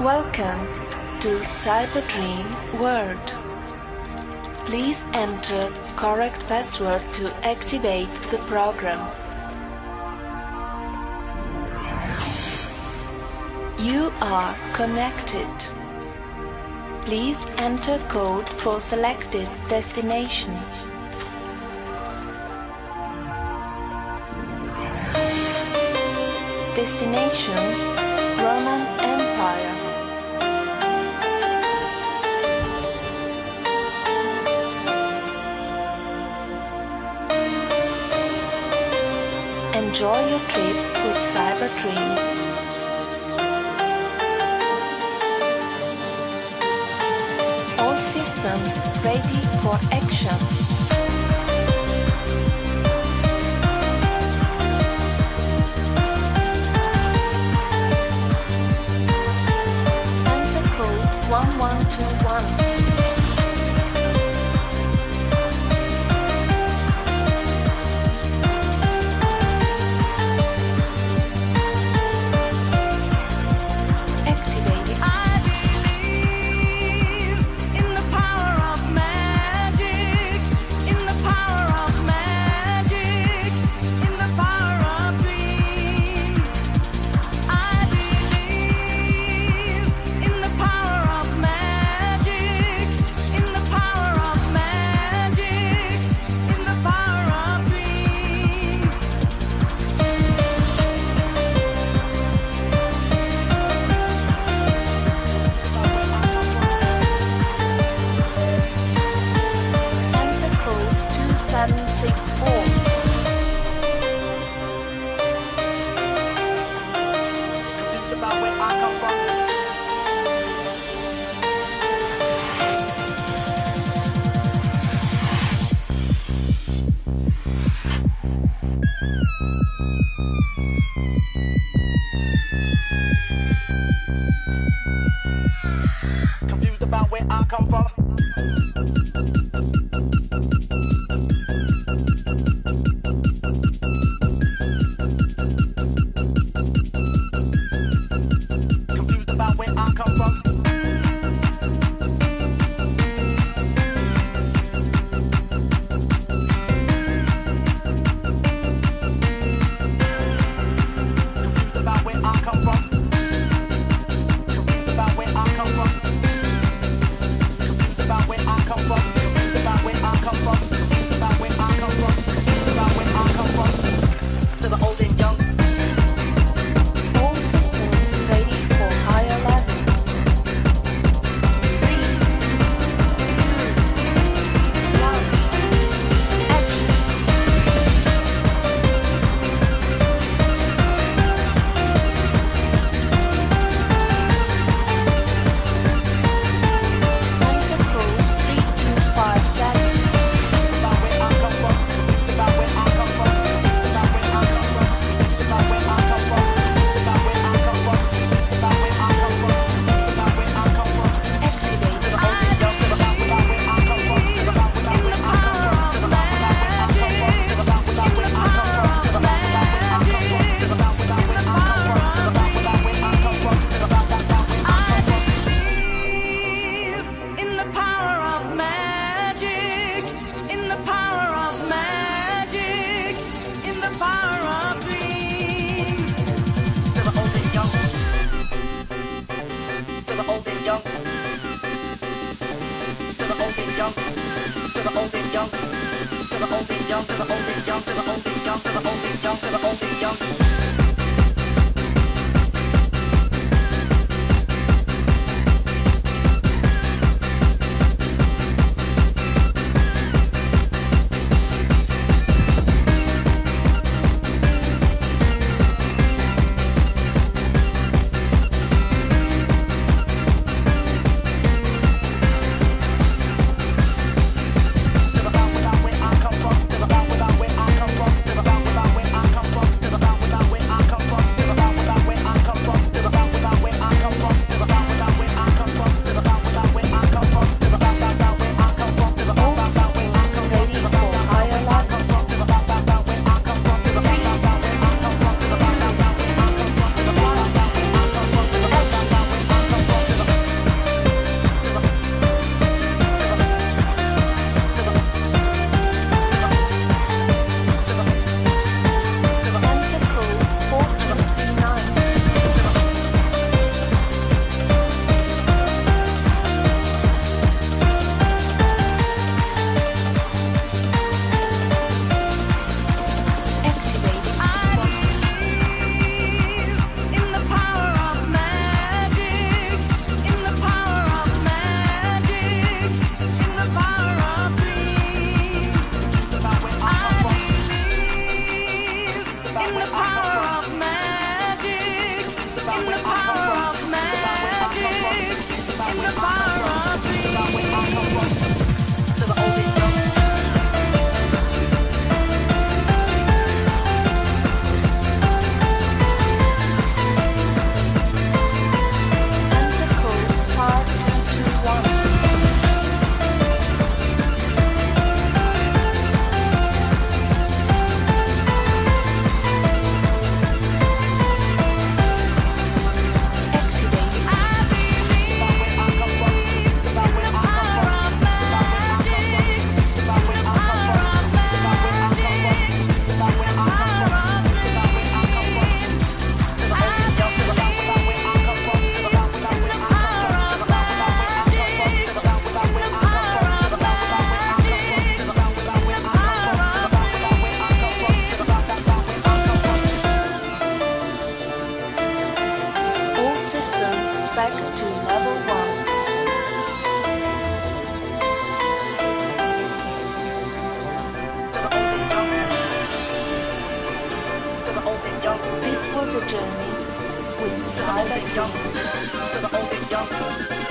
Welcome to Cyber Dream World. Please enter correct password to activate the program. You are connected. Please enter code for selected destination. Destination Roman Empire. Enjoy your trip with Cybertrain. All systems ready for action. 我们还那样，怎么好这样？